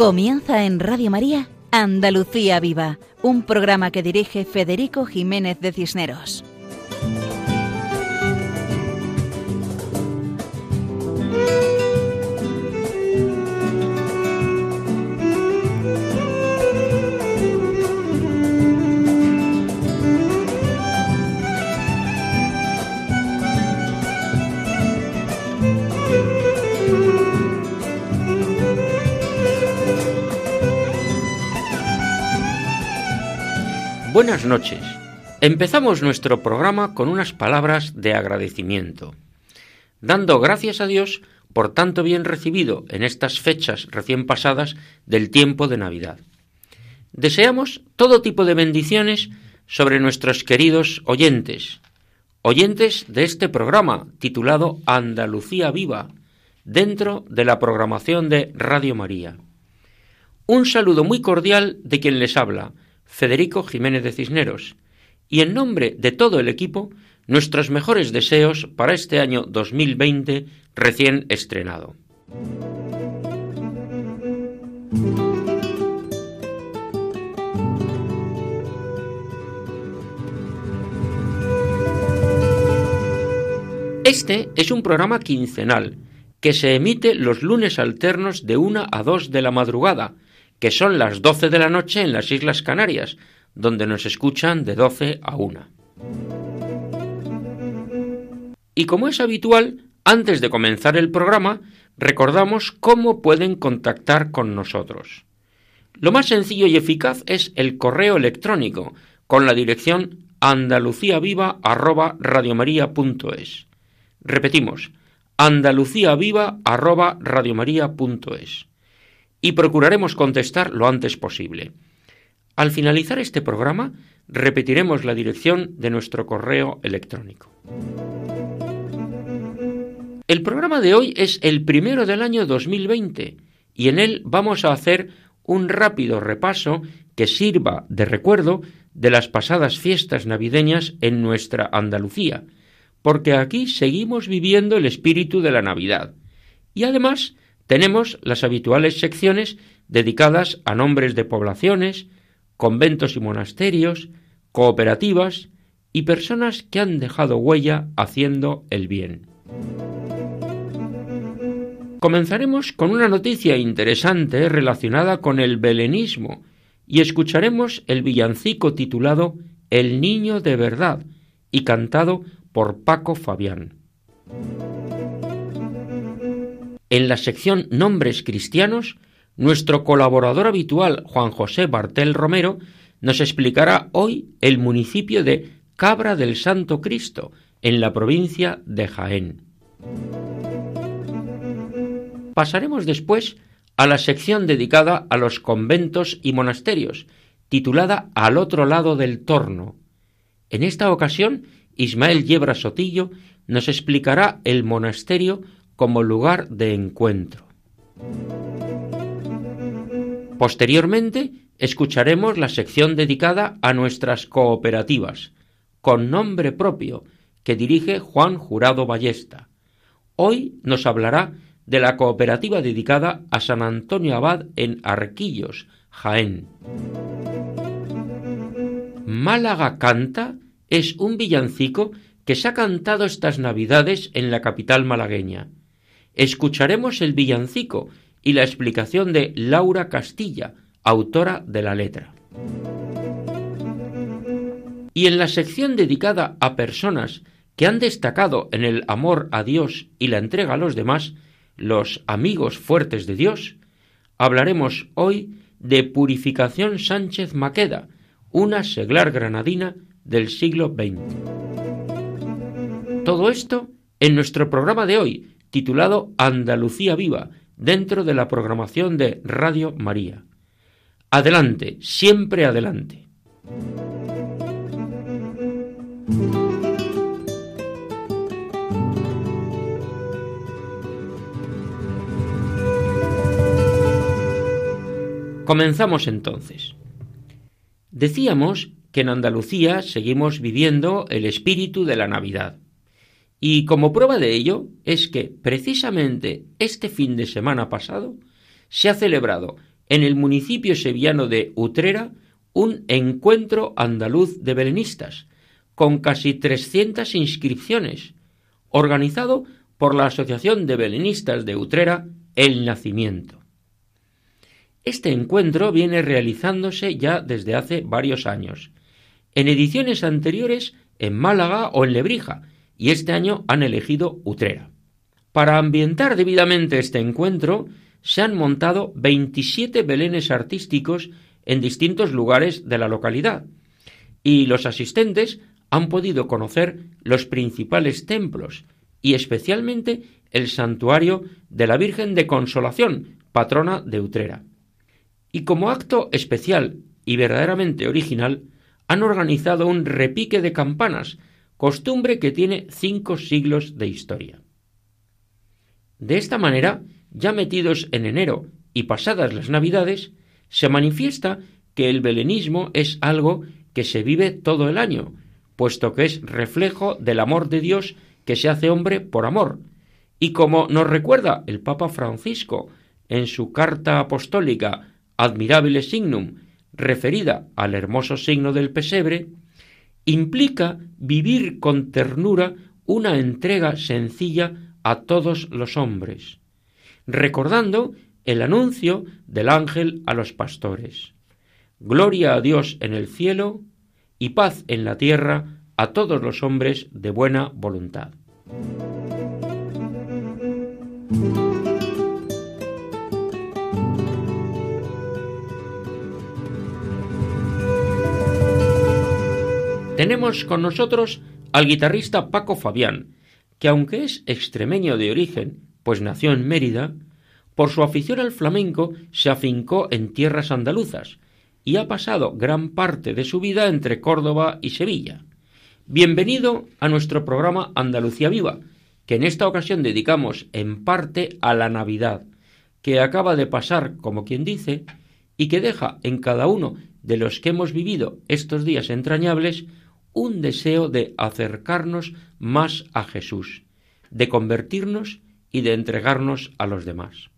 Comienza en Radio María Andalucía Viva, un programa que dirige Federico Jiménez de Cisneros. Buenas noches. Empezamos nuestro programa con unas palabras de agradecimiento, dando gracias a Dios por tanto bien recibido en estas fechas recién pasadas del tiempo de Navidad. Deseamos todo tipo de bendiciones sobre nuestros queridos oyentes, oyentes de este programa titulado Andalucía Viva, dentro de la programación de Radio María. Un saludo muy cordial de quien les habla, Federico Jiménez de Cisneros, y en nombre de todo el equipo, nuestros mejores deseos para este año 2020 recién estrenado. Este es un programa quincenal que se emite los lunes alternos de una a dos de la madrugada, que son las 12 de la noche en las Islas Canarias, donde nos escuchan de 12 a 1. Y como es habitual, antes de comenzar el programa, recordamos cómo pueden contactar con nosotros. Lo más sencillo y eficaz es el correo electrónico con la dirección andaluciaviva@radiomaria.es. Repetimos, andaluciaviva@radiomaria.es y procuraremos contestar lo antes posible. Al finalizar este programa, repetiremos la dirección de nuestro correo electrónico. El programa de hoy es el primero del año 2020 y en él vamos a hacer un rápido repaso que sirva de recuerdo de las pasadas fiestas navideñas en nuestra Andalucía, porque aquí seguimos viviendo el espíritu de la Navidad. Y además tenemos las habituales secciones dedicadas a nombres de poblaciones, conventos y monasterios, cooperativas y personas que han dejado huella haciendo el bien. Comenzaremos con una noticia interesante relacionada con el belenismo y escucharemos el villancico titulado El Niño de Verdad y cantado por Paco Fabián. En la sección Nombres Cristianos, nuestro colaborador habitual Juan José Bartel Romero nos explicará hoy el municipio de Cabra del Santo Cristo, en la provincia de Jaén. Pasaremos después a la sección dedicada a los conventos y monasterios, titulada Al otro lado del torno. En esta ocasión, Ismael Yebra Sotillo nos explicará el monasterio como lugar de encuentro. Posteriormente, escucharemos la sección dedicada a nuestras cooperativas, con nombre propio, que dirige Juan Jurado Ballesta. Hoy nos hablará de la cooperativa dedicada a San Antonio Abad en Arquillos, Jaén. Málaga Canta es un villancico que se ha cantado estas Navidades en la capital malagueña escucharemos el villancico y la explicación de Laura Castilla, autora de la letra. Y en la sección dedicada a personas que han destacado en el amor a Dios y la entrega a los demás, los amigos fuertes de Dios, hablaremos hoy de Purificación Sánchez Maqueda, una seglar granadina del siglo XX. Todo esto en nuestro programa de hoy, titulado Andalucía Viva, dentro de la programación de Radio María. Adelante, siempre adelante. Comenzamos entonces. Decíamos que en Andalucía seguimos viviendo el espíritu de la Navidad. Y como prueba de ello es que precisamente este fin de semana pasado se ha celebrado en el municipio sevillano de Utrera un encuentro andaluz de belenistas, con casi 300 inscripciones, organizado por la Asociación de Belenistas de Utrera, El Nacimiento. Este encuentro viene realizándose ya desde hace varios años, en ediciones anteriores en Málaga o en Lebrija, y este año han elegido Utrera. Para ambientar debidamente este encuentro, se han montado 27 belenes artísticos en distintos lugares de la localidad, y los asistentes han podido conocer los principales templos y especialmente el santuario de la Virgen de Consolación, patrona de Utrera. Y como acto especial y verdaderamente original, han organizado un repique de campanas, costumbre que tiene cinco siglos de historia. De esta manera, ya metidos en enero y pasadas las Navidades, se manifiesta que el belenismo es algo que se vive todo el año, puesto que es reflejo del amor de Dios que se hace hombre por amor. Y como nos recuerda el Papa Francisco en su carta apostólica Admirabile Signum, referida al hermoso signo del pesebre, implica vivir con ternura una entrega sencilla a todos los hombres, recordando el anuncio del ángel a los pastores. Gloria a Dios en el cielo y paz en la tierra a todos los hombres de buena voluntad. Tenemos con nosotros al guitarrista Paco Fabián, que aunque es extremeño de origen, pues nació en Mérida, por su afición al flamenco se afincó en tierras andaluzas y ha pasado gran parte de su vida entre Córdoba y Sevilla. Bienvenido a nuestro programa Andalucía Viva, que en esta ocasión dedicamos en parte a la Navidad, que acaba de pasar, como quien dice, y que deja en cada uno de los que hemos vivido estos días entrañables un deseo de acercarnos más a Jesús, de convertirnos y de entregarnos a los demás.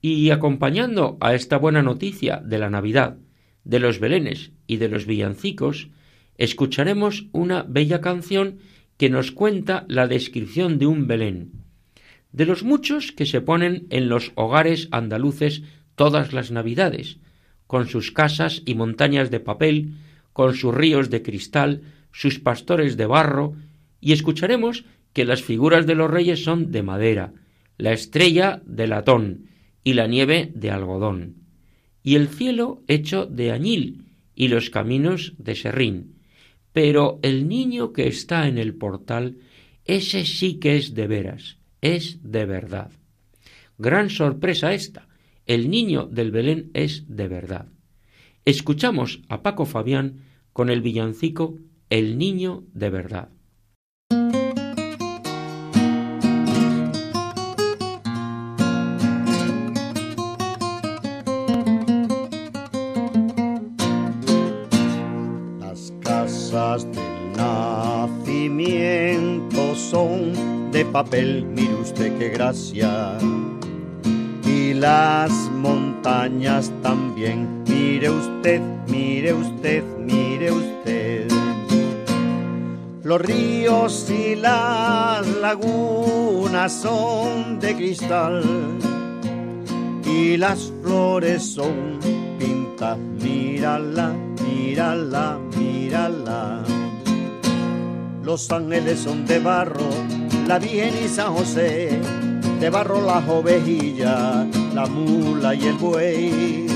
Y acompañando a esta buena noticia de la Navidad, de los belenes y de los villancicos, escucharemos una bella canción que nos cuenta la descripción de un Belén, de los muchos que se ponen en los hogares andaluces todas las Navidades, con sus casas y montañas de papel, con sus ríos de cristal, sus pastores de barro, y escucharemos que las figuras de los reyes son de madera, la estrella de latón y la nieve de algodón, y el cielo hecho de añil y los caminos de serrín. Pero el niño que está en el portal, ese sí que es de veras, es de verdad. Gran sorpresa esta, el niño del Belén es de verdad. Escuchamos a Paco Fabián con el villancico El niño de verdad. Las casas del nacimiento son de papel, mire usted qué gracia y las montañas también. Mire usted, mire usted, mire usted. Los ríos y las lagunas son de cristal y las flores son pintas. Mírala, mírala, mírala. Los ángeles son de barro, la Virgen y San José de barro las ovejillas, la mula y el buey,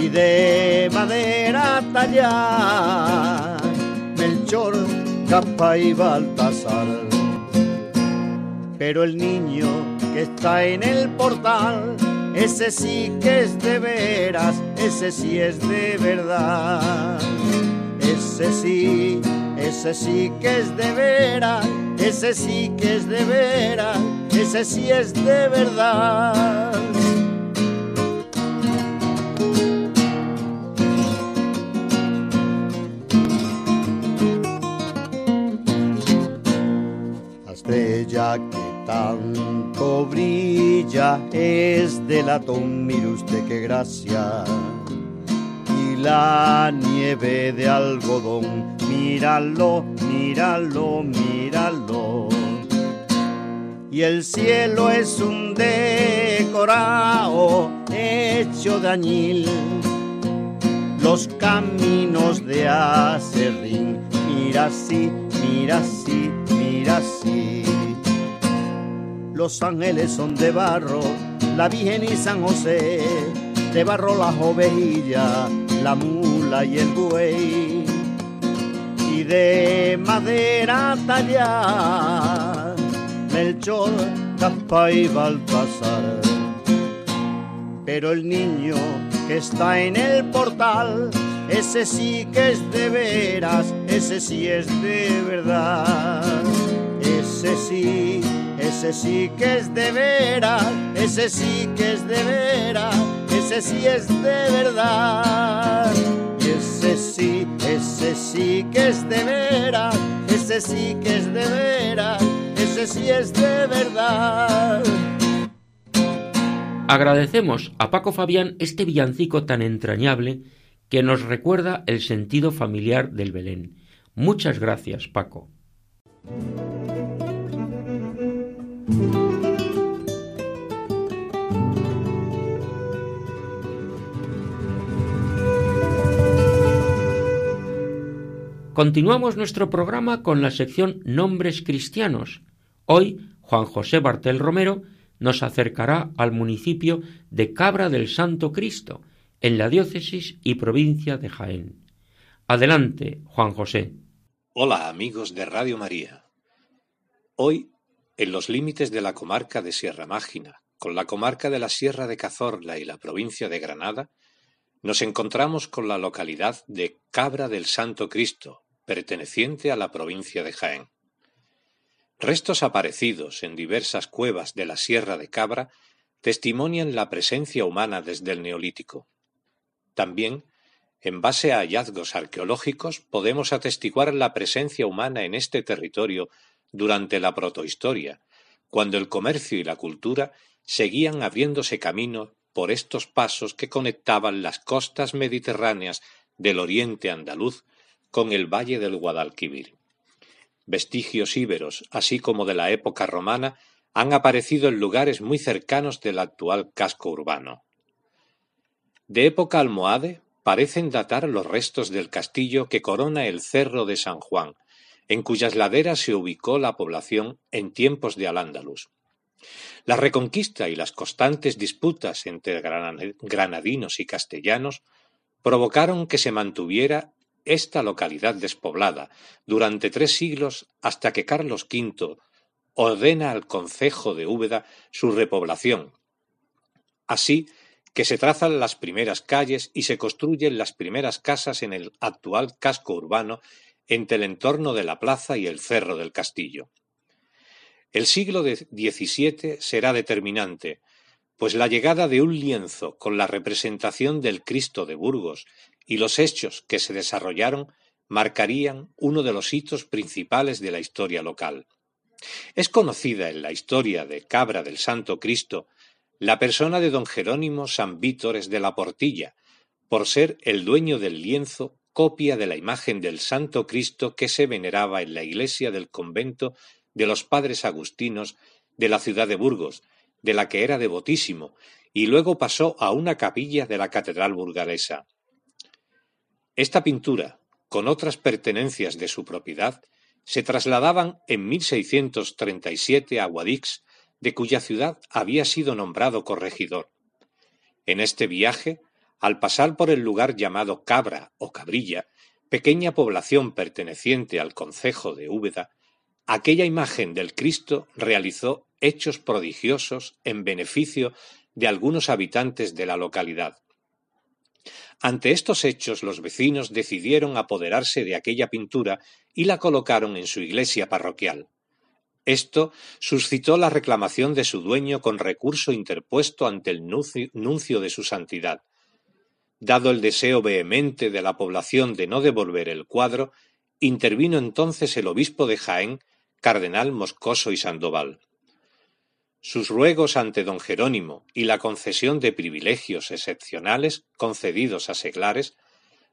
y de madera tallada, Melchor, Capa y Baltasar. Pero el niño que está en el portal, ese sí que es de veras, ese sí es de verdad. Ese sí, ese sí que es de veras, ese sí que es de veras ese sí es de verdad. Que tanto brilla es de latón, mire usted qué gracia. Y la nieve de algodón, míralo, míralo, míralo. Y el cielo es un decorado hecho de añil. Los caminos de acerrín, mira así, mira así, mira así. Los ángeles son de barro, la Virgen y San José, de barro las ovejillas, la mula y el buey, y de madera tallada, Melchor, Capa y Baltasar. Pero el niño que está en el portal, ese sí que es de veras, ese sí es de verdad, ese sí ese sí que es de veras, ese sí que es de veras, ese sí es de verdad. ese sí, ese sí que es de veras, ese sí que es de veras, ese sí es de verdad. Agradecemos a Paco Fabián este villancico tan entrañable que nos recuerda el sentido familiar del Belén. Muchas gracias, Paco. Continuamos nuestro programa con la sección Nombres Cristianos. Hoy, Juan José Bartel Romero nos acercará al municipio de Cabra del Santo Cristo, en la diócesis y provincia de Jaén. Adelante, Juan José. Hola, amigos de Radio María. Hoy, en los límites de la comarca de Sierra Mágina, con la comarca de la Sierra de Cazorla y la provincia de Granada, nos encontramos con la localidad de Cabra del Santo Cristo, perteneciente a la provincia de Jaén. Restos aparecidos en diversas cuevas de la Sierra de Cabra testimonian la presencia humana desde el Neolítico. También, en base a hallazgos arqueológicos, podemos atestiguar la presencia humana en este territorio durante la protohistoria, cuando el comercio y la cultura seguían abriéndose camino por estos pasos que conectaban las costas mediterráneas del oriente andaluz con el valle del Guadalquivir. Vestigios íberos, así como de la época romana, han aparecido en lugares muy cercanos del actual casco urbano. De época almohade parecen datar los restos del castillo que corona el Cerro de San Juan, en cuyas laderas se ubicó la población en tiempos de Al-Ándalus. La reconquista y las constantes disputas entre granadinos y castellanos provocaron que se mantuviera esta localidad despoblada durante tres siglos hasta que Carlos V ordena al concejo de Úbeda su repoblación. Así que se trazan las primeras calles y se construyen las primeras casas en el actual casco urbano entre el entorno de la plaza y el cerro del castillo. El siglo XVII será determinante, pues la llegada de un lienzo con la representación del Cristo de Burgos y los hechos que se desarrollaron marcarían uno de los hitos principales de la historia local. Es conocida en la historia de Cabra del Santo Cristo la persona de don Jerónimo San Vítores de la Portilla, por ser el dueño del lienzo copia de la imagen del Santo Cristo que se veneraba en la iglesia del convento de los padres agustinos de la ciudad de Burgos, de la que era devotísimo, y luego pasó a una capilla de la catedral burgalesa. Esta pintura, con otras pertenencias de su propiedad, se trasladaban en 1637 a Guadix, de cuya ciudad había sido nombrado corregidor. En este viaje, al pasar por el lugar llamado Cabra o Cabrilla, pequeña población perteneciente al concejo de Úbeda, aquella imagen del Cristo realizó hechos prodigiosos en beneficio de algunos habitantes de la localidad. Ante estos hechos los vecinos decidieron apoderarse de aquella pintura y la colocaron en su iglesia parroquial. Esto suscitó la reclamación de su dueño con recurso interpuesto ante el nuncio de su santidad. Dado el deseo vehemente de la población de no devolver el cuadro, intervino entonces el obispo de Jaén, cardenal Moscoso y Sandoval. Sus ruegos ante don Jerónimo y la concesión de privilegios excepcionales concedidos a seglares,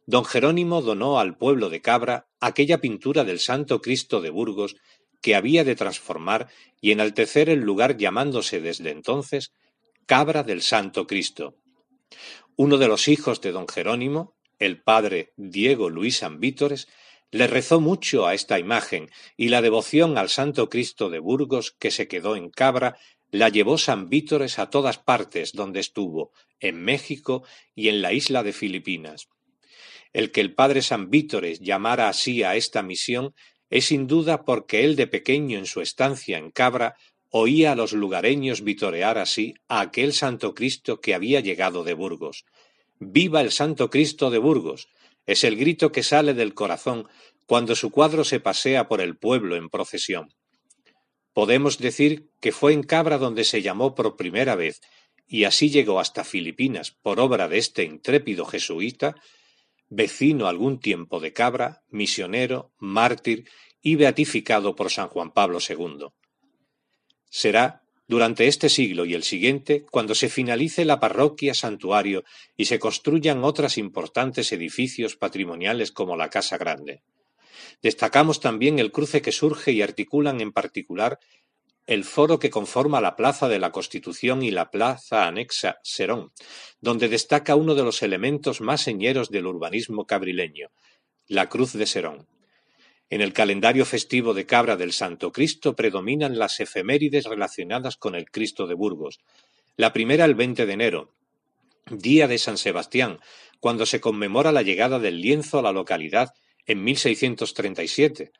don Jerónimo donó al pueblo de Cabra aquella pintura del Santo Cristo de Burgos que había de transformar y enaltecer el lugar llamándose desde entonces Cabra del Santo Cristo. Uno de los hijos de don Jerónimo, el padre Diego Luis Ambítores, le rezó mucho a esta imagen y la devoción al Santo Cristo de Burgos que se quedó en Cabra la llevó San Vítores a todas partes donde estuvo, en México y en la isla de Filipinas. El que el padre San Vítores llamara así a esta misión es sin duda porque él de pequeño en su estancia en Cabra oía a los lugareños vitorear así a aquel Santo Cristo que había llegado de Burgos. ¡Viva el Santo Cristo de Burgos! Es el grito que sale del corazón cuando su cuadro se pasea por el pueblo en procesión. Podemos decir que fue en Cabra donde se llamó por primera vez, y así llegó hasta Filipinas por obra de este intrépido jesuita, vecino algún tiempo de Cabra, misionero, mártir y beatificado por San Juan Pablo II. Será durante este siglo y el siguiente cuando se finalice la parroquia santuario y se construyan otras importantes edificios patrimoniales como la Casa Grande. Destacamos también el cruce que surge y articulan en particular el foro que conforma la Plaza de la Constitución y la plaza anexa Serón, donde destaca uno de los elementos más señeros del urbanismo cabrileño, la Cruz de Serón. En el calendario festivo de Cabra del Santo Cristo predominan las efemérides relacionadas con el Cristo de Burgos. La primera el 20 de enero, día de San Sebastián, cuando se conmemora la llegada del lienzo a la localidad en 1637.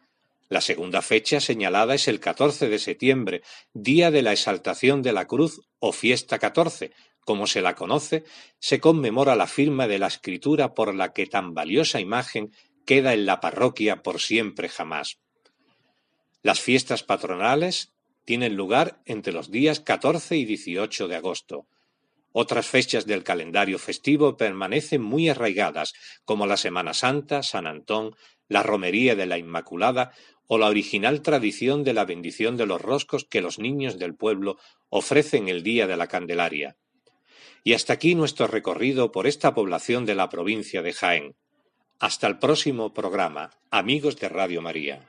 La segunda fecha señalada es el 14 de septiembre, día de la exaltación de la cruz o fiesta 14, como se la conoce, se conmemora la firma de la escritura por la que tan valiosa imagen queda en la parroquia por siempre jamás. Las fiestas patronales tienen lugar entre los días 14 y 18 de agosto. Otras fechas del calendario festivo permanecen muy arraigadas, como la Semana Santa, San Antón, la Romería de la Inmaculada o la original tradición de la bendición de los roscos que los niños del pueblo ofrecen el día de la Candelaria. Y hasta aquí nuestro recorrido por esta población de la provincia de Jaén. Hasta el próximo programa, amigos de Radio María.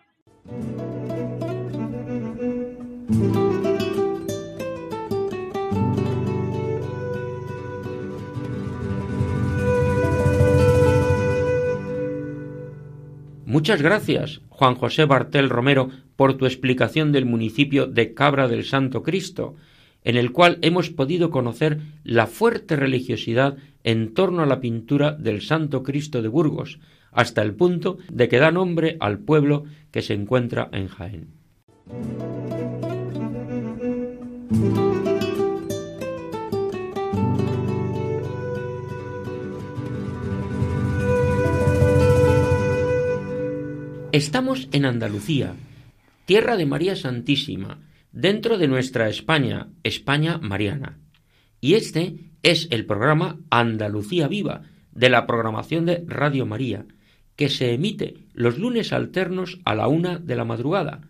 Muchas gracias, Juan José Bartel Romero, por tu explicación del municipio de Cabra del Santo Cristo, en el cual hemos podido conocer la fuerte religiosidad en torno a la pintura del Santo Cristo de Burgos, hasta el punto de que da nombre al pueblo que se encuentra en Jaén. Estamos en Andalucía, tierra de María Santísima, dentro de nuestra España, España Mariana. Y este es el programa Andalucía Viva de la programación de Radio María, que se emite los lunes alternos a la una de la madrugada,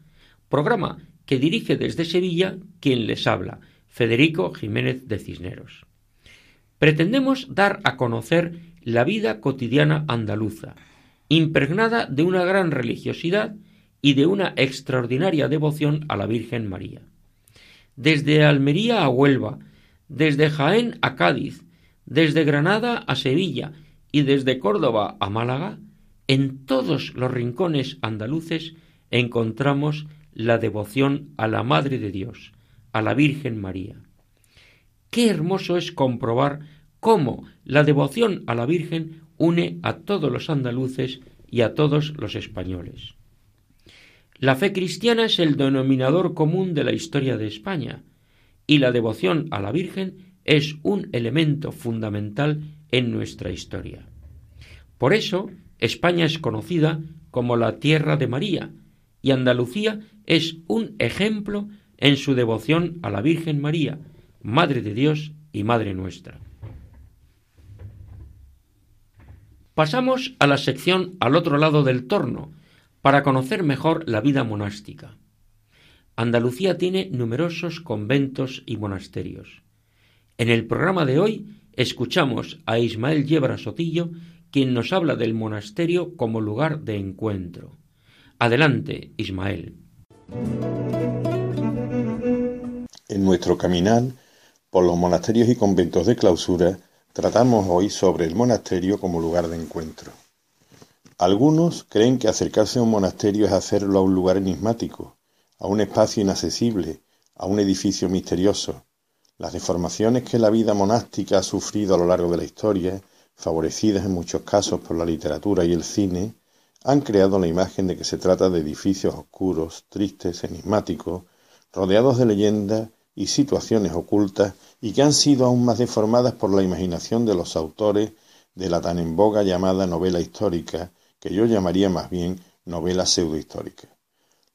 programa que dirige desde Sevilla quien les habla, Federico Jiménez de Cisneros. Pretendemos dar a conocer la vida cotidiana andaluza, impregnada de una gran religiosidad y de una extraordinaria devoción a la Virgen María. Desde Almería a Huelva, desde Jaén a Cádiz, desde Granada a Sevilla y desde Córdoba a Málaga, en todos los rincones andaluces encontramos la devoción a la Madre de Dios, a la Virgen María. Qué hermoso es comprobar cómo la devoción a la Virgen une a todos los andaluces y a todos los españoles. La fe cristiana es el denominador común de la historia de España, y la devoción a la Virgen es un elemento fundamental en nuestra historia. Por eso, España es conocida como la tierra de María, y Andalucía es un ejemplo en su devoción a la Virgen María, Madre de Dios y Madre nuestra. Pasamos a la sección al otro lado del torno, para conocer mejor la vida monástica. Andalucía tiene numerosos conventos y monasterios. En el programa de hoy escuchamos a Ismael Yebra Sotillo, quien nos habla del monasterio como lugar de encuentro. Adelante, Ismael. En nuestro caminar por los monasterios y conventos de clausura, tratamos hoy sobre el monasterio como lugar de encuentro. Algunos creen que acercarse a un monasterio es hacerlo a un lugar enigmático, a un espacio inaccesible, a un edificio misterioso. Las deformaciones que la vida monástica ha sufrido a lo largo de la historia, favorecidas en muchos casos por la literatura y el cine, han creado la imagen de que se trata de edificios oscuros, tristes, enigmáticos, rodeados de leyendas y situaciones ocultas y que han sido aún más deformadas por la imaginación de los autores de la tan en boga llamada novela histórica, que yo llamaría más bien novela pseudohistórica.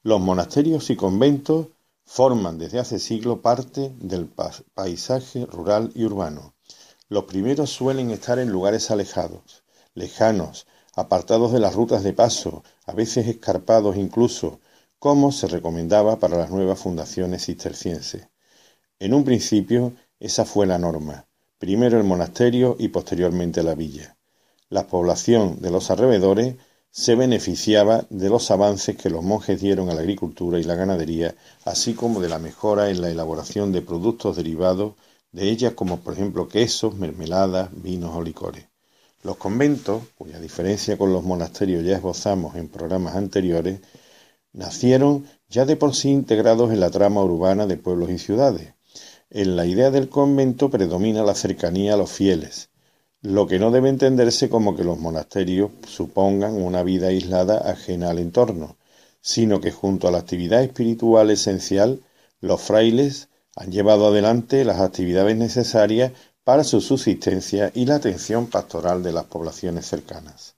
Los monasterios y conventos forman desde hace siglos parte del paisaje rural y urbano. Los primeros suelen estar en lugares alejados, lejanos, apartados de las rutas de paso, a veces escarpados incluso, como se recomendaba para las nuevas fundaciones cistercienses. En un principio esa fue la norma, primero el monasterio y posteriormente la villa. La población de los alrededores se beneficiaba de los avances que los monjes dieron a la agricultura y la ganadería, así como de la mejora en la elaboración de productos derivados de ellas, como por ejemplo quesos, mermeladas, vinos o licores. Los conventos, cuya diferencia con los monasterios ya esbozamos en programas anteriores, nacieron ya de por sí integrados en la trama urbana de pueblos y ciudades, en la idea del convento predomina la cercanía a los fieles, lo que no debe entenderse como que los monasterios supongan una vida aislada ajena al entorno, sino que junto a la actividad espiritual esencial, los frailes han llevado adelante las actividades necesarias para su subsistencia y la atención pastoral de las poblaciones cercanas.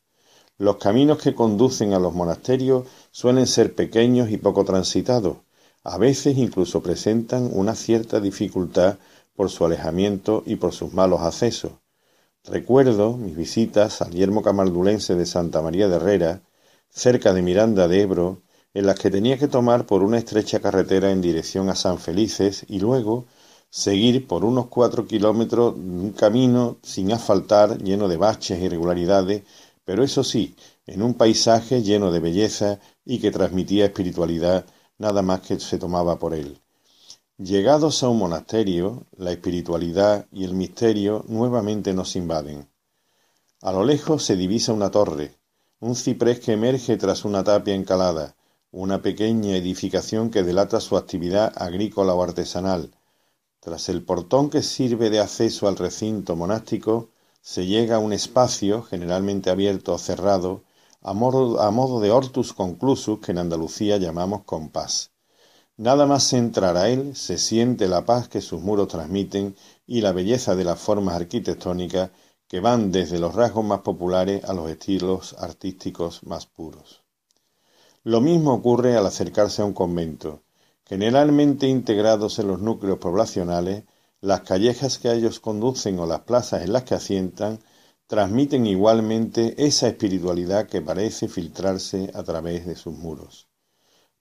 Los caminos que conducen a los monasterios suelen ser pequeños y poco transitados, a veces incluso presentan una cierta dificultad por su alejamiento y por sus malos accesos. Recuerdo mis visitas al yermo camaldulense de Santa María de Herrera, cerca de Miranda de Ebro, en las que tenía que tomar por una estrecha carretera en dirección a San Felices y luego seguir por unos cuatro kilómetros un camino sin asfaltar, lleno de baches e irregularidades, pero eso sí, en un paisaje lleno de belleza y que transmitía espiritualidad nada más que se tomaba por él. Llegados a un monasterio, la espiritualidad y el misterio nuevamente nos invaden. A lo lejos se divisa una torre, un ciprés que emerge tras una tapia encalada, una pequeña edificación que delata su actividad agrícola o artesanal. Tras el portón que sirve de acceso al recinto monástico, se llega a un espacio, generalmente abierto o cerrado, a modo, de hortus conclusus que en Andalucía llamamos compás. Nada más entrar a él se siente la paz que sus muros transmiten y la belleza de las formas arquitectónicas que van desde los rasgos más populares a los estilos artísticos más puros. Lo mismo ocurre al acercarse a un convento. Generalmente integrados en los núcleos poblacionales, las callejas que a ellos conducen o las plazas en las que asientan transmiten igualmente esa espiritualidad que parece filtrarse a través de sus muros.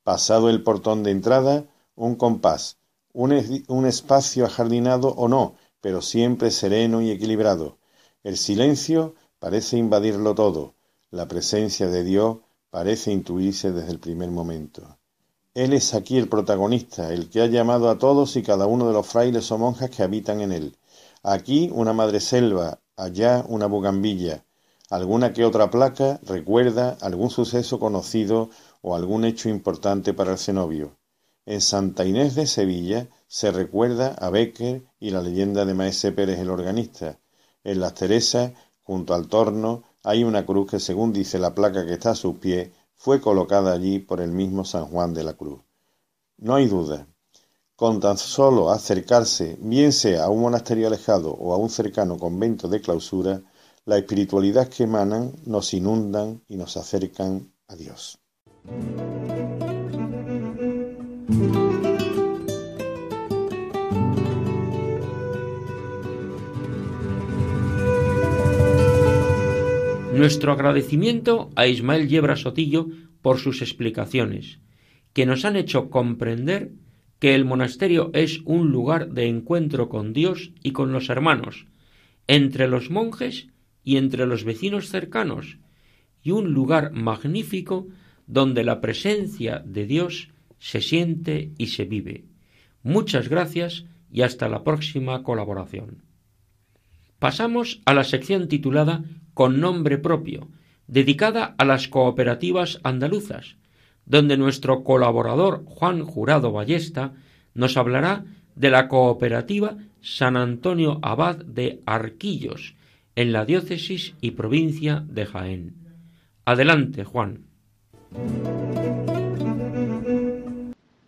Pasado el portón de entrada, un compás, un, espacio ajardinado o no, pero siempre sereno y equilibrado. El silencio parece invadirlo todo, la presencia de Dios parece intuirse desde el primer momento. Él es aquí el protagonista, el que ha llamado a todos y cada uno de los frailes o monjas que habitan en él. Aquí una madre selva, allá una bugambilla, alguna que otra placa recuerda algún suceso conocido o algún hecho importante para el cenobio. En Santa Inés de Sevilla se recuerda a Becker y la leyenda de Maese Pérez el organista. En Las Teresas, junto al torno, hay una cruz que, según dice la placa que está a sus pies, fue colocada allí por el mismo San Juan de la Cruz. No hay duda, con tan solo acercarse, bien sea a un monasterio alejado o a un cercano convento de clausura, la espiritualidad que emanan nos inundan y nos acercan a Dios. Nuestro agradecimiento a Ismael Yebra Sotillo por sus explicaciones que nos han hecho comprender que el monasterio es un lugar de encuentro con Dios y con los hermanos, entre los monjes y entre los vecinos cercanos, y un lugar magnífico donde la presencia de Dios se siente y se vive. Muchas gracias y hasta la próxima colaboración. Pasamos a la sección titulada Con nombre propio, dedicada a las cooperativas andaluzas, donde nuestro colaborador Juan Jurado Ballesta nos hablará de la cooperativa San Antonio Abad de Arquillos, en la diócesis y provincia de Jaén. Adelante, Juan.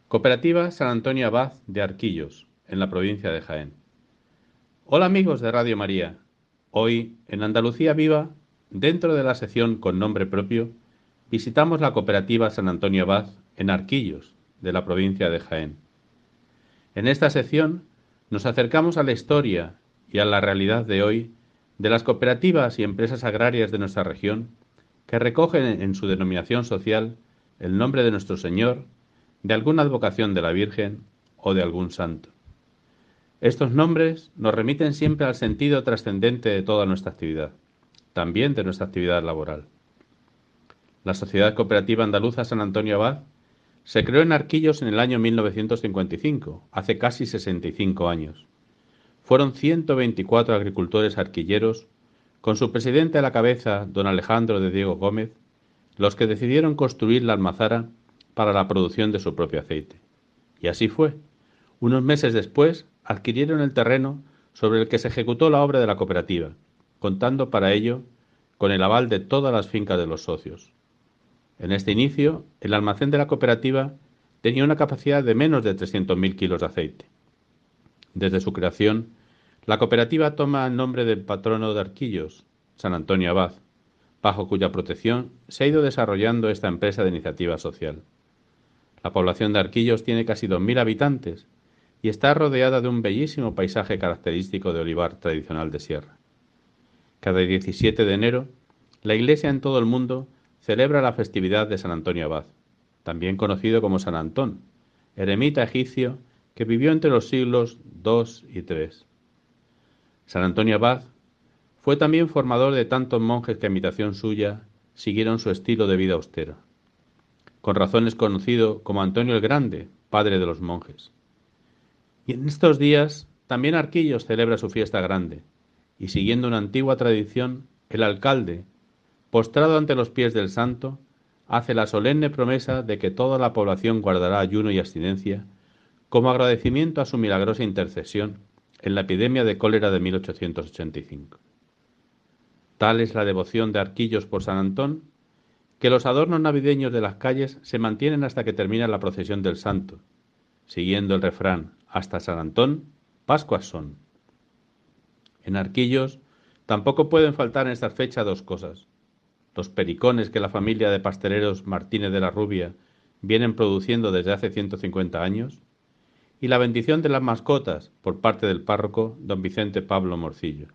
Cooperativa San Antonio Abad de Arquillos, en la provincia de Jaén. Hola amigos de Radio María. Hoy, en Andalucía Viva, dentro de la sección con nombre propio, visitamos la cooperativa San Antonio Abad en Arquillos, de la provincia de Jaén. En esta sección nos acercamos a la historia y a la realidad de hoy de las cooperativas y empresas agrarias de nuestra región que recogen en su denominación social el nombre de nuestro Señor, de alguna advocación de la Virgen o de algún santo. Estos nombres nos remiten siempre al sentido trascendente de toda nuestra actividad, también de nuestra actividad laboral. La Sociedad Cooperativa Andaluza San Antonio Abad se creó en Arquillos en el año 1955, hace casi 65 años. Fueron 124 agricultores arquilleros, con su presidente a la cabeza, don Alejandro de Diego Gómez, los que decidieron construir la almazara para la producción de su propio aceite. Y así fue. Unos meses después adquirieron el terreno sobre el que se ejecutó la obra de la cooperativa, contando para ello con el aval de todas las fincas de los socios. En este inicio, el almacén de la cooperativa tenía una capacidad de menos de 300.000 kilos de aceite. Desde su creación, la cooperativa toma el nombre del patrono de Arquillos, San Antonio Abad, bajo cuya protección se ha ido desarrollando esta empresa de iniciativa social. La población de Arquillos tiene casi 2.000 habitantes y está rodeada de un bellísimo paisaje característico de olivar tradicional de sierra. Cada 17 de enero, la Iglesia en todo el mundo celebra la festividad de San Antonio Abad, también conocido como San Antón, eremita egipcio que vivió entre los siglos II y III. San Antonio Abad fue también formador de tantos monjes que a imitación suya siguieron su estilo de vida austera. Con razón es conocido como Antonio el Grande, padre de los monjes. Y en estos días también Arquillos celebra su fiesta grande, y siguiendo una antigua tradición, el alcalde, postrado ante los pies del santo, hace la solemne promesa de que toda la población guardará ayuno y abstinencia como agradecimiento a su milagrosa intercesión en la epidemia de cólera de 1885. Tal es la devoción de Arquillos por San Antón, que los adornos navideños de las calles se mantienen hasta que termina la procesión del santo, siguiendo el refrán, hasta San Antón, Pascuas son. En Arquillos tampoco pueden faltar en esta fecha dos cosas, los pericones que la familia de pasteleros Martínez de la Rubia vienen produciendo desde hace 150 años, y la bendición de las mascotas por parte del párroco don Vicente Pablo Morcillo.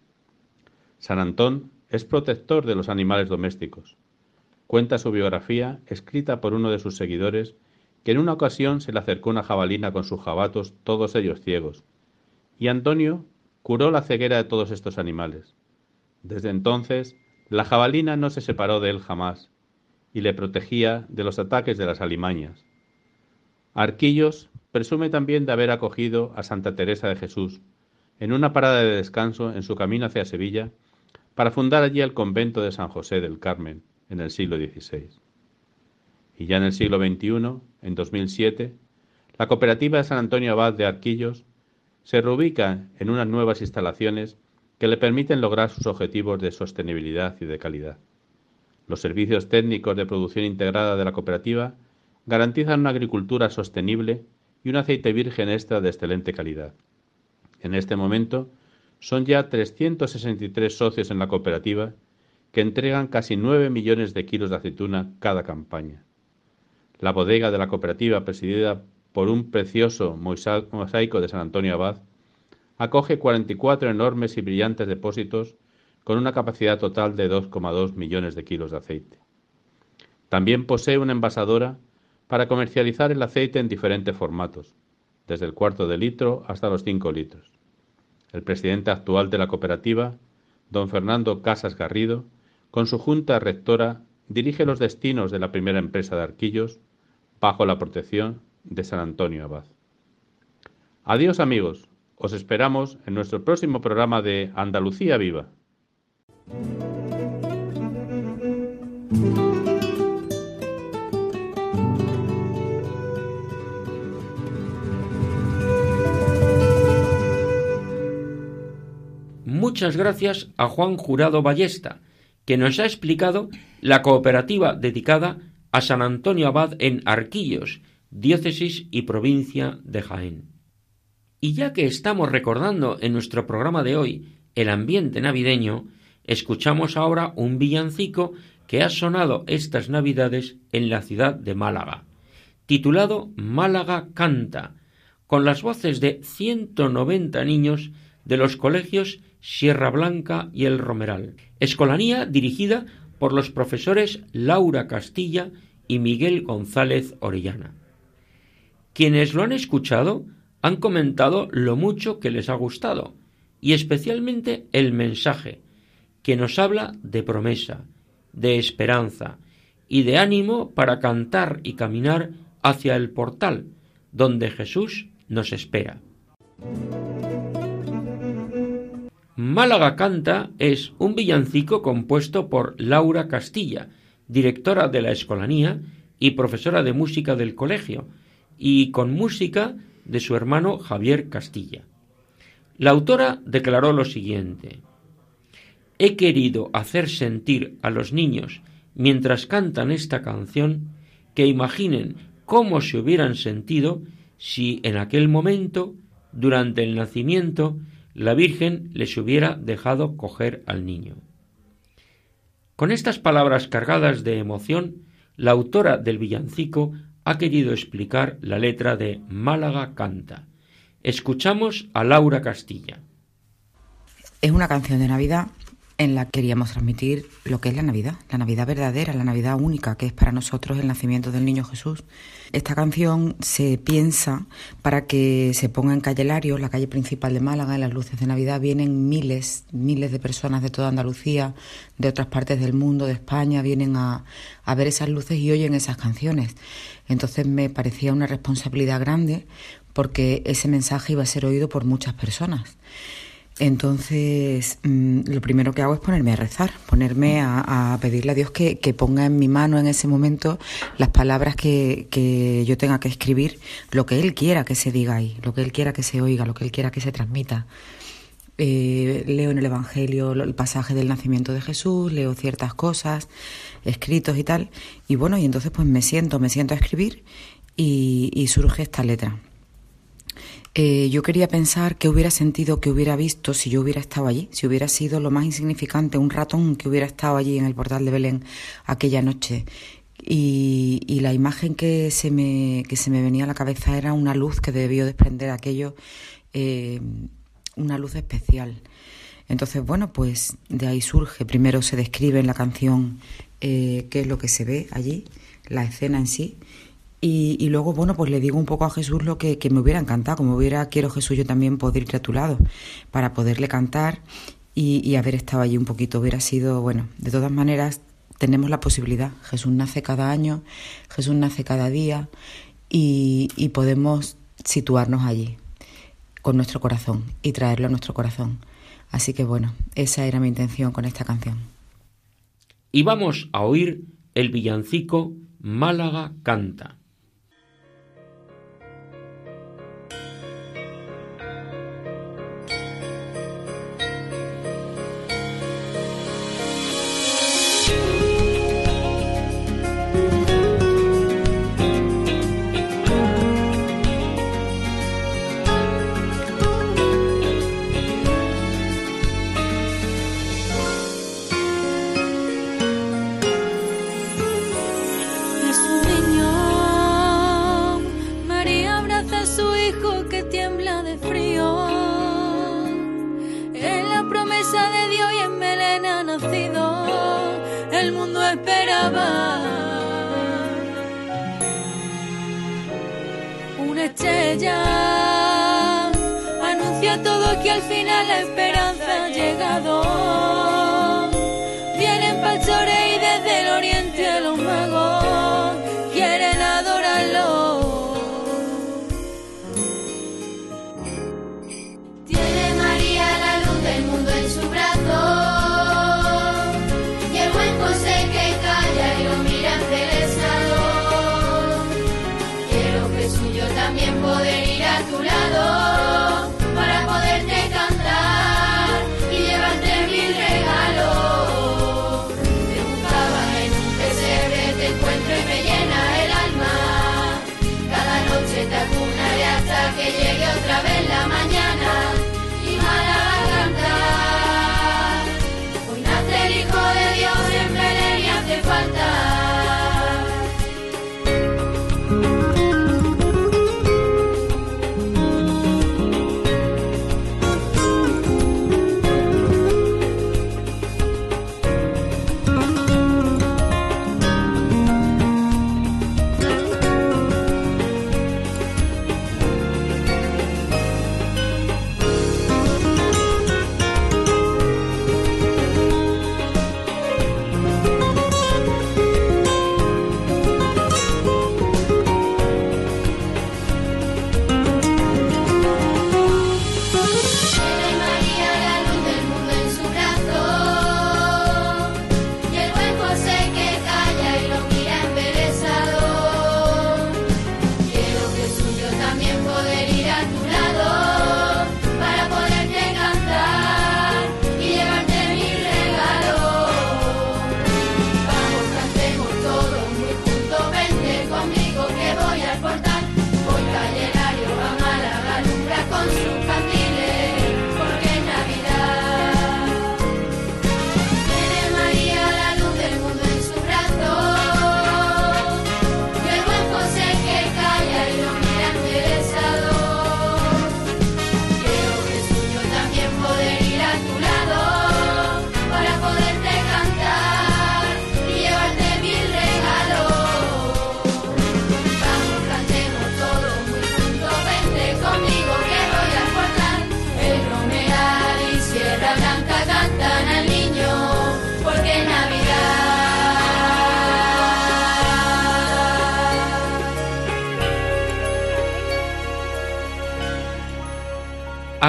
San Antón es protector de los animales domésticos. Cuenta su biografía, escrita por uno de sus seguidores, que en una ocasión se le acercó una jabalina con sus jabatos, todos ellos ciegos, y Antonio curó la ceguera de todos estos animales. Desde entonces, la jabalina no se separó de él jamás y le protegía de los ataques de las alimañas. Arquillos presume también de haber acogido a Santa Teresa de Jesús en una parada de descanso en su camino hacia Sevilla para fundar allí el convento de San José del Carmen en el siglo XVI. Y ya en el siglo XXI, en 2007, la cooperativa de San Antonio Abad de Arquillos se reubica en unas nuevas instalaciones que le permiten lograr sus objetivos de sostenibilidad y de calidad. Los servicios técnicos de producción integrada de la cooperativa garantizan una agricultura sostenible y un aceite virgen extra de excelente calidad. En este momento son ya 363 socios en la cooperativa que entregan casi 9 millones de kilos de aceituna cada campaña. La bodega de la cooperativa, presidida por un precioso mosaico de San Antonio Abad, acoge 44 enormes y brillantes depósitos con una capacidad total de 2,2 millones de kilos de aceite. También posee una envasadora para comercializar el aceite en diferentes formatos, desde el cuarto de litro hasta los cinco litros. El presidente actual de la cooperativa, don Fernando Casas Garrido, con su junta rectora, dirige los destinos de la primera empresa de arquillos bajo la protección de San Antonio Abad. Adiós amigos, os esperamos en nuestro próximo programa de Andalucía Viva. Muchas gracias a Juan Jurado Ballesta, que nos ha explicado la cooperativa dedicada a San Antonio Abad en Arquillos, diócesis y provincia de Jaén. Y ya que estamos recordando en nuestro programa de hoy el ambiente navideño, escuchamos ahora un villancico que ha sonado estas navidades en la ciudad de Málaga, titulado Málaga Canta, con las voces de 190 niños de los colegios Sierra Blanca y El Romeral, escolanía dirigida por los profesores Laura Castilla y Miguel González Orellana. Quienes lo han escuchado han comentado lo mucho que les ha gustado, y especialmente el mensaje, que nos habla de promesa, de esperanza y de ánimo para cantar y caminar hacia el portal donde Jesús nos espera. Málaga Canta es un villancico compuesto por Laura Castilla, directora de la Escolanía y profesora de música del colegio, y con música de su hermano Javier Castilla. La autora declaró lo siguiente He querido hacer sentir a los niños, mientras cantan esta canción, que imaginen cómo se hubieran sentido si en aquel momento, durante el nacimiento, la Virgen les hubiera dejado coger al niño. Con estas palabras cargadas de emoción, la autora del villancico ha querido explicar la letra de Málaga Canta. Escuchamos a Laura Castilla. Es una canción de Navidad en la que queríamos transmitir lo que es la Navidad, la Navidad verdadera, la Navidad única, que es para nosotros el nacimiento del niño Jesús. Esta canción se piensa para que se ponga en calle Lario, la calle principal de Málaga, en las luces de Navidad. Vienen miles, miles de personas de toda Andalucía, de otras partes del mundo, de España, vienen a, a ver esas luces y oyen esas canciones. Entonces me parecía una responsabilidad grande porque ese mensaje iba a ser oído por muchas personas. Entonces, mm, lo primero que hago es ponerme a rezar, ponerme a, pedirle a Dios que, ponga en mi mano en ese momento las palabras que, yo tenga que escribir, lo que Él quiera que se diga ahí, lo que Él quiera que se oiga, lo que Él quiera que se transmita. Eh, leo en el Evangelio el pasaje del nacimiento de Jesús, leo ciertas cosas, escritos y tal, y bueno, y entonces pues me siento, me siento a escribir y surge esta letra. Eh, yo quería pensar qué hubiera sentido, qué hubiera visto si yo hubiera estado allí, si hubiera sido lo más insignificante, un ratón que hubiera estado allí en el portal de Belén aquella noche. Y, la imagen que se, me, que se me venía a la cabeza era una luz que debió desprender aquello, eh, una luz especial. Entonces, bueno, pues de ahí surge, primero se describe en la canción eh, qué es lo que se ve allí, la escena en sí, y, luego, bueno, pues le digo un poco a Jesús lo que, me hubiera encantado, como hubiera, quiero Jesús yo también poder ir a tu lado, para poderle cantar y, haber estado allí un poquito. Hubiera sido, bueno, de todas maneras, tenemos la posibilidad. Jesús nace cada año, Jesús nace cada día y, y podemos situarnos allí con nuestro corazón y traerlo a nuestro corazón. Así que bueno, esa era mi intención con esta canción. Y vamos a oír el villancico Málaga canta. A todos que al final la esperanza ha llegado.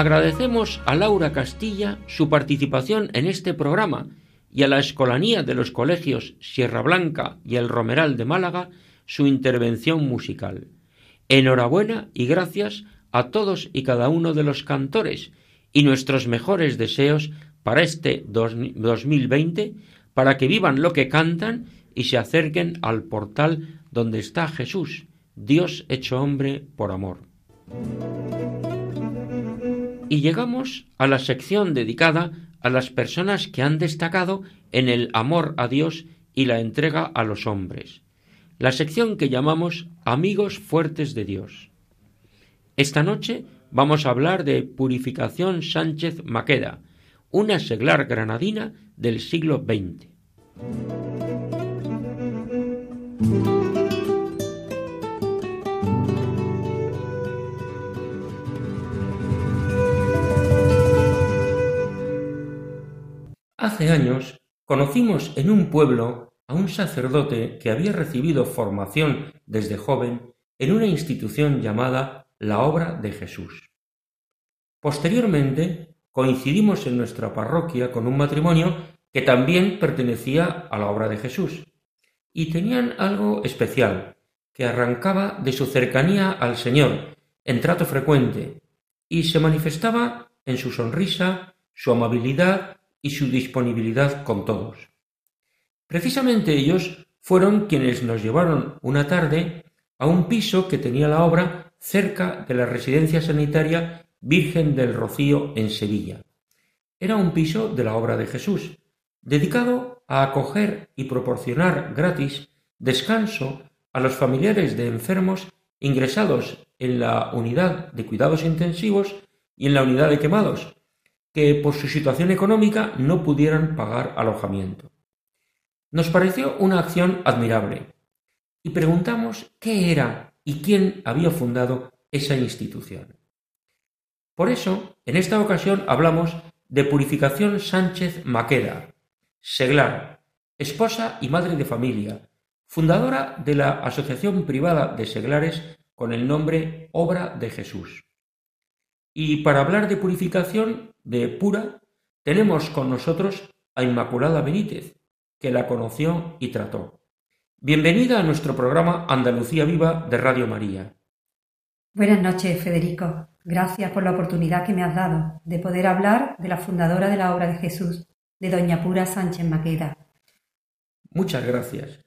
Agradecemos a Laura Castilla su participación en este programa y a la Escolanía de los Colegios Sierra Blanca y el Romeral de Málaga su intervención musical. Enhorabuena y gracias a todos y cada uno de los cantores y nuestros mejores deseos para este dos- 2020 para que vivan lo que cantan y se acerquen al portal donde está Jesús, Dios hecho hombre por amor. Y llegamos a la sección dedicada a las personas que han destacado en el amor a Dios y la entrega a los hombres. La sección que llamamos Amigos Fuertes de Dios. Esta noche vamos a hablar de Purificación Sánchez Maqueda, una seglar granadina del siglo XX. Hace años conocimos en un pueblo a un sacerdote que había recibido formación desde joven en una institución llamada la Obra de Jesús. Posteriormente coincidimos en nuestra parroquia con un matrimonio que también pertenecía a la Obra de Jesús y tenían algo especial que arrancaba de su cercanía al Señor en trato frecuente y se manifestaba en su sonrisa, su amabilidad y su disponibilidad con todos. Precisamente ellos fueron quienes nos llevaron una tarde a un piso que tenía la obra cerca de la residencia sanitaria Virgen del Rocío en Sevilla. Era un piso de la obra de Jesús, dedicado a acoger y proporcionar gratis descanso a los familiares de enfermos ingresados en la unidad de cuidados intensivos y en la unidad de quemados, que por su situación económica no pudieran pagar alojamiento. Nos pareció una acción admirable y preguntamos qué era y quién había fundado esa institución. Por eso, en esta ocasión hablamos de Purificación Sánchez Maqueda, seglar, esposa y madre de familia, fundadora de la Asociación Privada de Seglares con el nombre Obra de Jesús. Y para hablar de purificación, de pura, tenemos con nosotros a Inmaculada Benítez, que la conoció y trató. Bienvenida a nuestro programa Andalucía Viva de Radio María. Buenas noches, Federico. Gracias por la oportunidad que me has dado de poder hablar de la fundadora de la obra de Jesús, de Doña Pura Sánchez Maqueda. Muchas gracias.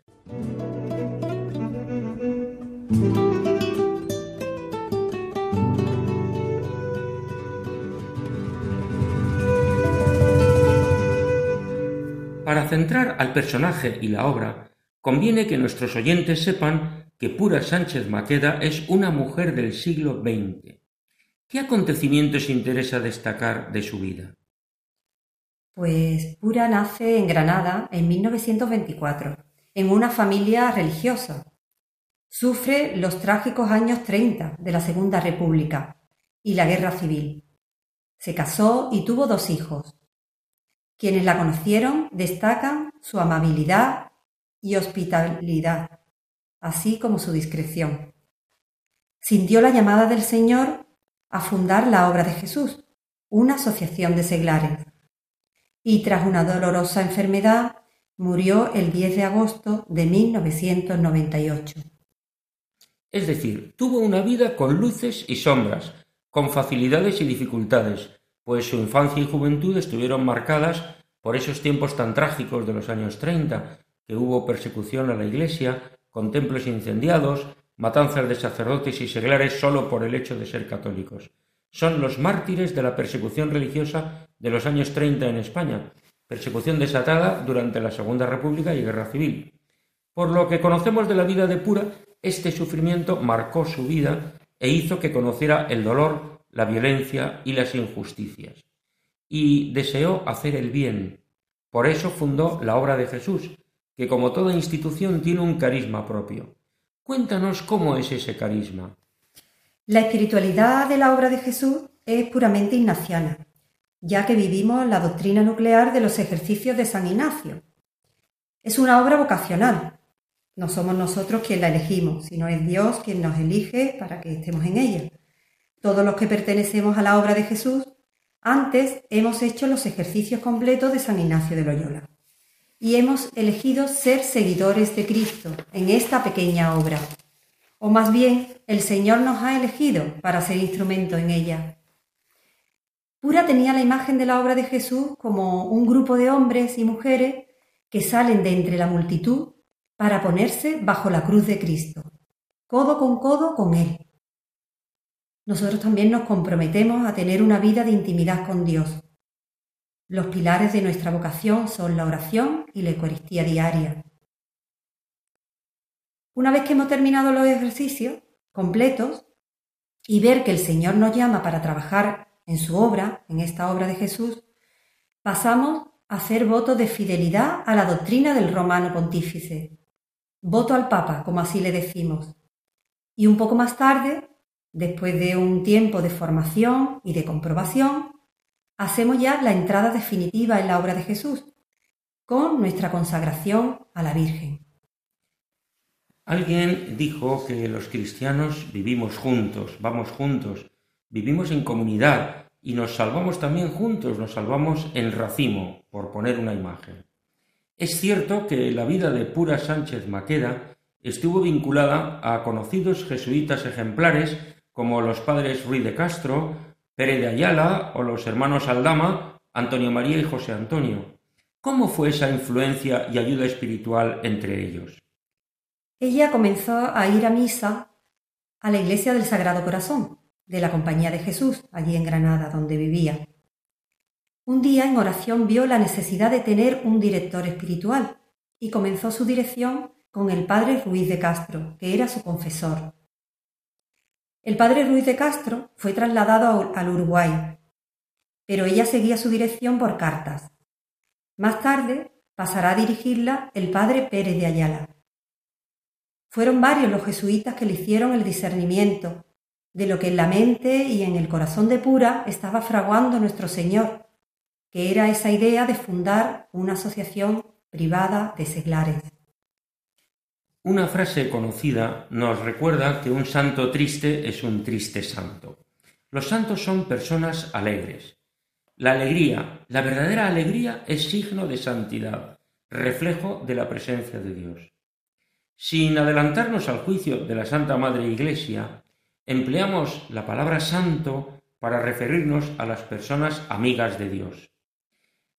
Para centrar al personaje y la obra, conviene que nuestros oyentes sepan que Pura Sánchez Maqueda es una mujer del siglo XX. ¿Qué acontecimientos interesa destacar de su vida? Pues Pura nace en Granada en 1924, en una familia religiosa. Sufre los trágicos años 30 de la Segunda República y la Guerra Civil. Se casó y tuvo dos hijos. Quienes la conocieron destacan su amabilidad y hospitalidad, así como su discreción. Sintió la llamada del Señor a fundar la obra de Jesús, una asociación de seglares y tras una dolorosa enfermedad murió el 10 de agosto de 1998. Es decir, tuvo una vida con luces y sombras, con facilidades y dificultades, pues su infancia y juventud estuvieron marcadas por esos tiempos tan trágicos de los años 30, que hubo persecución a la Iglesia, con templos incendiados, matanzas de sacerdotes y seglares solo por el hecho de ser católicos. Son los mártires de la persecución religiosa de los años 30 en España, persecución desatada durante la Segunda República y Guerra Civil. Por lo que conocemos de la vida de Pura, este sufrimiento marcó su vida e hizo que conociera el dolor, la violencia y las injusticias. Y deseó hacer el bien. Por eso fundó la obra de Jesús, que como toda institución tiene un carisma propio. Cuéntanos cómo es ese carisma. La espiritualidad de la obra de Jesús es puramente ignaciana ya que vivimos la doctrina nuclear de los ejercicios de San Ignacio. Es una obra vocacional. No somos nosotros quien la elegimos, sino es Dios quien nos elige para que estemos en ella. Todos los que pertenecemos a la obra de Jesús, antes hemos hecho los ejercicios completos de San Ignacio de Loyola y hemos elegido ser seguidores de Cristo en esta pequeña obra. O más bien, el Señor nos ha elegido para ser instrumento en ella. Pura tenía la imagen de la obra de Jesús como un grupo de hombres y mujeres que salen de entre la multitud para ponerse bajo la cruz de Cristo, codo con codo con Él. Nosotros también nos comprometemos a tener una vida de intimidad con Dios. Los pilares de nuestra vocación son la oración y la Eucaristía diaria. Una vez que hemos terminado los ejercicios completos y ver que el Señor nos llama para trabajar en su obra, en esta obra de Jesús, pasamos a hacer voto de fidelidad a la doctrina del romano pontífice, voto al Papa, como así le decimos. Y un poco más tarde, después de un tiempo de formación y de comprobación, hacemos ya la entrada definitiva en la obra de Jesús, con nuestra consagración a la Virgen. Alguien dijo que los cristianos vivimos juntos, vamos juntos, Vivimos en comunidad y nos salvamos también juntos, nos salvamos en racimo, por poner una imagen. Es cierto que la vida de Pura Sánchez Maqueda estuvo vinculada a conocidos jesuitas ejemplares como los padres Ruiz de Castro, Pérez de Ayala o los hermanos Aldama, Antonio María y José Antonio. ¿Cómo fue esa influencia y ayuda espiritual entre ellos? Ella comenzó a ir a misa a la iglesia del Sagrado Corazón de la Compañía de Jesús, allí en Granada, donde vivía. Un día en oración vio la necesidad de tener un director espiritual y comenzó su dirección con el padre Ruiz de Castro, que era su confesor. El padre Ruiz de Castro fue trasladado al Uruguay, pero ella seguía su dirección por cartas. Más tarde pasará a dirigirla el padre Pérez de Ayala. Fueron varios los jesuitas que le hicieron el discernimiento de lo que en la mente y en el corazón de Pura estaba fraguando nuestro Señor, que era esa idea de fundar una asociación privada de seglares. Una frase conocida nos recuerda que un santo triste es un triste santo. Los santos son personas alegres. La alegría, la verdadera alegría, es signo de santidad, reflejo de la presencia de Dios. Sin adelantarnos al juicio de la Santa Madre Iglesia, empleamos la palabra santo para referirnos a las personas amigas de Dios.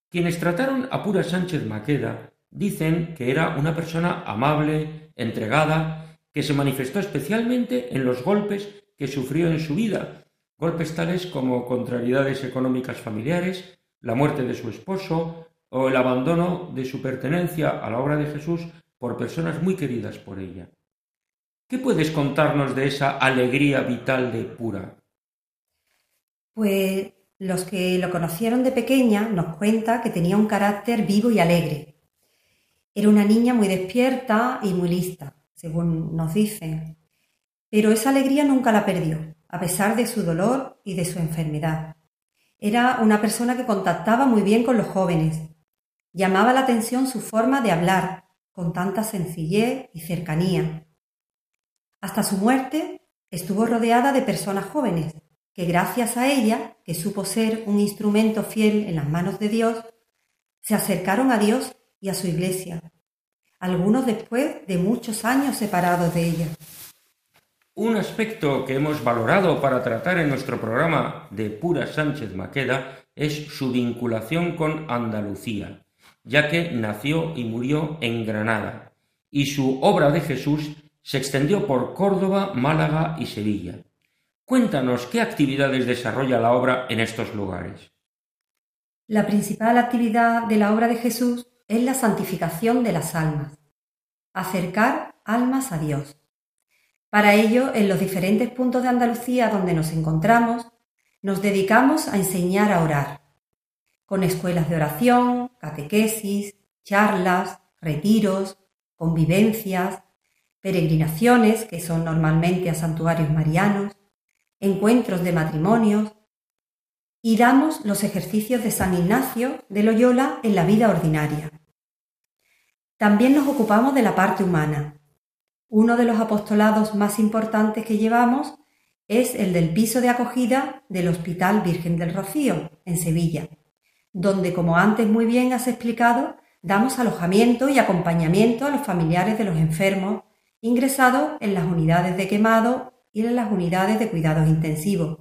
Quienes trataron a Pura Sánchez Maqueda dicen que era una persona amable, entregada, que se manifestó especialmente en los golpes que sufrió en su vida, golpes tales como contrariedades económicas familiares, la muerte de su esposo o el abandono de su pertenencia a la obra de Jesús por personas muy queridas por ella. ¿Qué puedes contarnos de esa alegría vital de Pura? Pues los que lo conocieron de pequeña nos cuenta que tenía un carácter vivo y alegre. Era una niña muy despierta y muy lista, según nos dicen. Pero esa alegría nunca la perdió, a pesar de su dolor y de su enfermedad. Era una persona que contactaba muy bien con los jóvenes. Llamaba la atención su forma de hablar, con tanta sencillez y cercanía. Hasta su muerte estuvo rodeada de personas jóvenes, que gracias a ella, que supo ser un instrumento fiel en las manos de Dios, se acercaron a Dios y a su iglesia, algunos después de muchos años separados de ella. Un aspecto que hemos valorado para tratar en nuestro programa de Pura Sánchez Maqueda es su vinculación con Andalucía ya que nació y murió en Granada, y su obra de Jesús se extendió por Córdoba, Málaga y Sevilla. Cuéntanos qué actividades desarrolla la obra en estos lugares. La principal actividad de la obra de Jesús es la santificación de las almas, acercar almas a Dios. Para ello, en los diferentes puntos de Andalucía donde nos encontramos, nos dedicamos a enseñar a orar, con escuelas de oración, catequesis, charlas, retiros, convivencias, peregrinaciones, que son normalmente a santuarios marianos, encuentros de matrimonios, y damos los ejercicios de San Ignacio de Loyola en la vida ordinaria. También nos ocupamos de la parte humana. Uno de los apostolados más importantes que llevamos es el del piso de acogida del Hospital Virgen del Rocío, en Sevilla donde, como antes muy bien has explicado, damos alojamiento y acompañamiento a los familiares de los enfermos ingresados en las unidades de quemado y en las unidades de cuidados intensivos.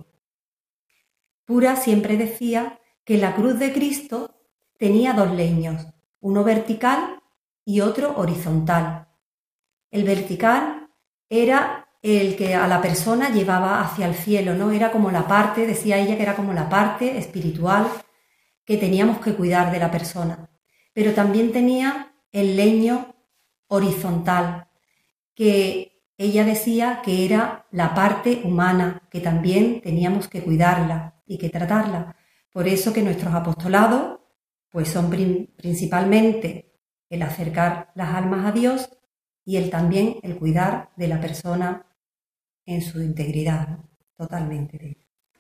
Pura siempre decía que la cruz de Cristo tenía dos leños, uno vertical y otro horizontal. El vertical era el que a la persona llevaba hacia el cielo, ¿no? Era como la parte, decía ella que era como la parte espiritual que teníamos que cuidar de la persona, pero también tenía el leño horizontal, que ella decía que era la parte humana, que también teníamos que cuidarla y que tratarla. Por eso que nuestros apostolados pues son principalmente el acercar las almas a Dios y el también el cuidar de la persona en su integridad, totalmente.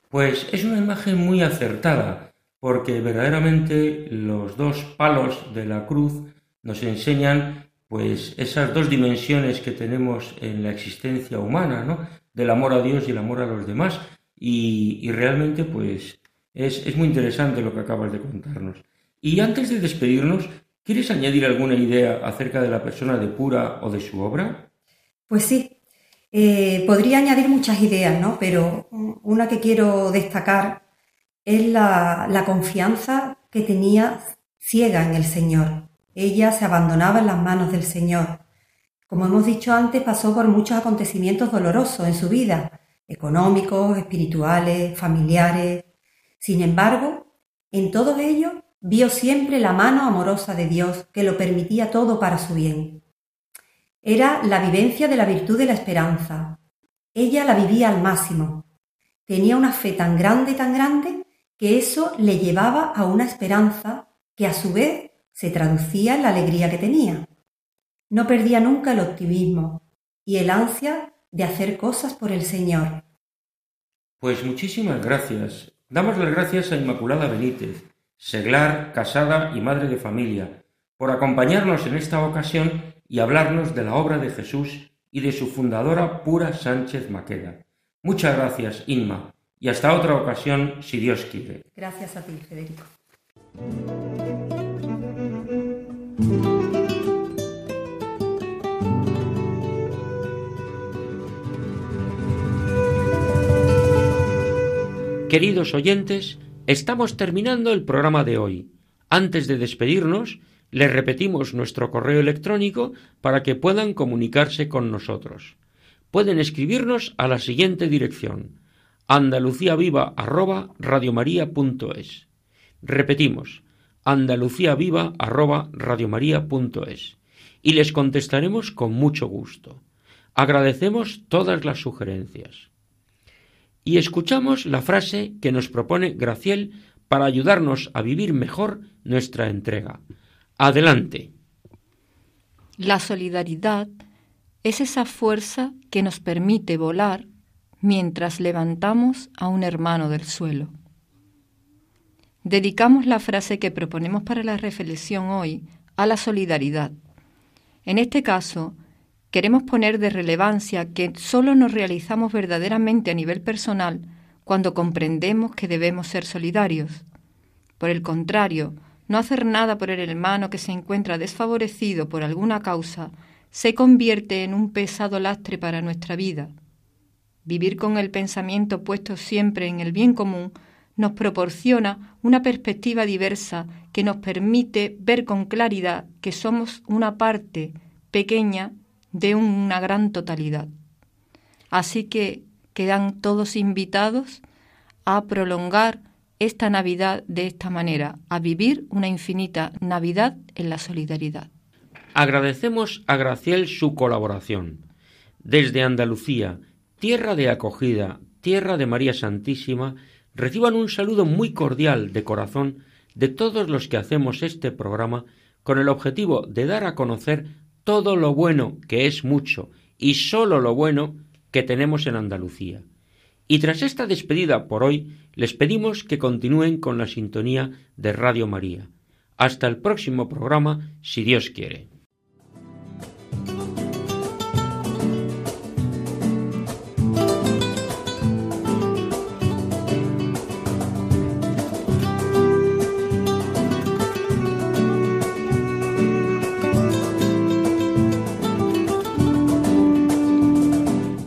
Pues es una imagen muy acertada porque verdaderamente los dos palos de la cruz nos enseñan pues esas dos dimensiones que tenemos en la existencia humana, ¿no? Del amor a Dios y el amor a los demás. Y, realmente pues es, es, muy interesante lo que acabas de contarnos. Y antes de despedirnos, ¿quieres añadir alguna idea acerca de la persona de Pura o de su obra? Pues sí, eh, podría añadir muchas ideas, ¿no? Pero una que quiero destacar es la, confianza que tenía ciega en el Señor. Ella se abandonaba en las manos del Señor. Como hemos dicho antes, pasó por muchos acontecimientos dolorosos en su vida, económicos, espirituales, familiares. Sin embargo, en todos ellos vio siempre la mano amorosa de Dios que lo permitía todo para su bien. Era la vivencia de la virtud de la esperanza. Ella la vivía al máximo. Tenía una fe tan grande, tan grande, que eso le llevaba a una esperanza que a su vez se traducía en la alegría que tenía. No perdía nunca el optimismo y el ansia de hacer cosas por el Señor. Pues muchísimas gracias. Damos las gracias a Inmaculada Benítez, seglar, casada y madre de familia, por acompañarnos en esta ocasión y hablarnos de la obra de Jesús y de su fundadora Pura Sánchez Maqueda. Muchas gracias, Inma, y hasta otra ocasión, si Dios quiere. Gracias a ti, Federico. Queridos oyentes, estamos terminando el programa de hoy. Antes de despedirnos, les repetimos nuestro correo electrónico para que puedan comunicarse con nosotros. Pueden escribirnos a la siguiente dirección: andaluciaviva@radiomaria.es. Repetimos: andaluciaviva@radiomaria.es y les contestaremos con mucho gusto. Agradecemos todas las sugerencias y escuchamos la frase que nos propone Graciel para ayudarnos a vivir mejor nuestra entrega. Adelante. La solidaridad es esa fuerza que nos permite volar mientras levantamos a un hermano del suelo. Dedicamos la frase que proponemos para la reflexión hoy a la solidaridad. En este caso, queremos poner de relevancia que solo nos realizamos verdaderamente a nivel personal cuando comprendemos que debemos ser solidarios. Por el contrario, no hacer nada por el hermano que se encuentra desfavorecido por alguna causa se convierte en un pesado lastre para nuestra vida. Vivir con el pensamiento puesto siempre en el bien común nos proporciona una perspectiva diversa que nos permite ver con claridad que somos una parte pequeña de una gran totalidad. Así que quedan todos invitados a prolongar esta Navidad de esta manera, a vivir una infinita Navidad en la solidaridad. Agradecemos a Graciel su colaboración. Desde Andalucía, tierra de acogida, tierra de María Santísima, reciban un saludo muy cordial de corazón de todos los que hacemos este programa con el objetivo de dar a conocer todo lo bueno, que es mucho, y sólo lo bueno que tenemos en Andalucía. Y tras esta despedida por hoy, les pedimos que continúen con la sintonía de Radio María. Hasta el próximo programa, si Dios quiere.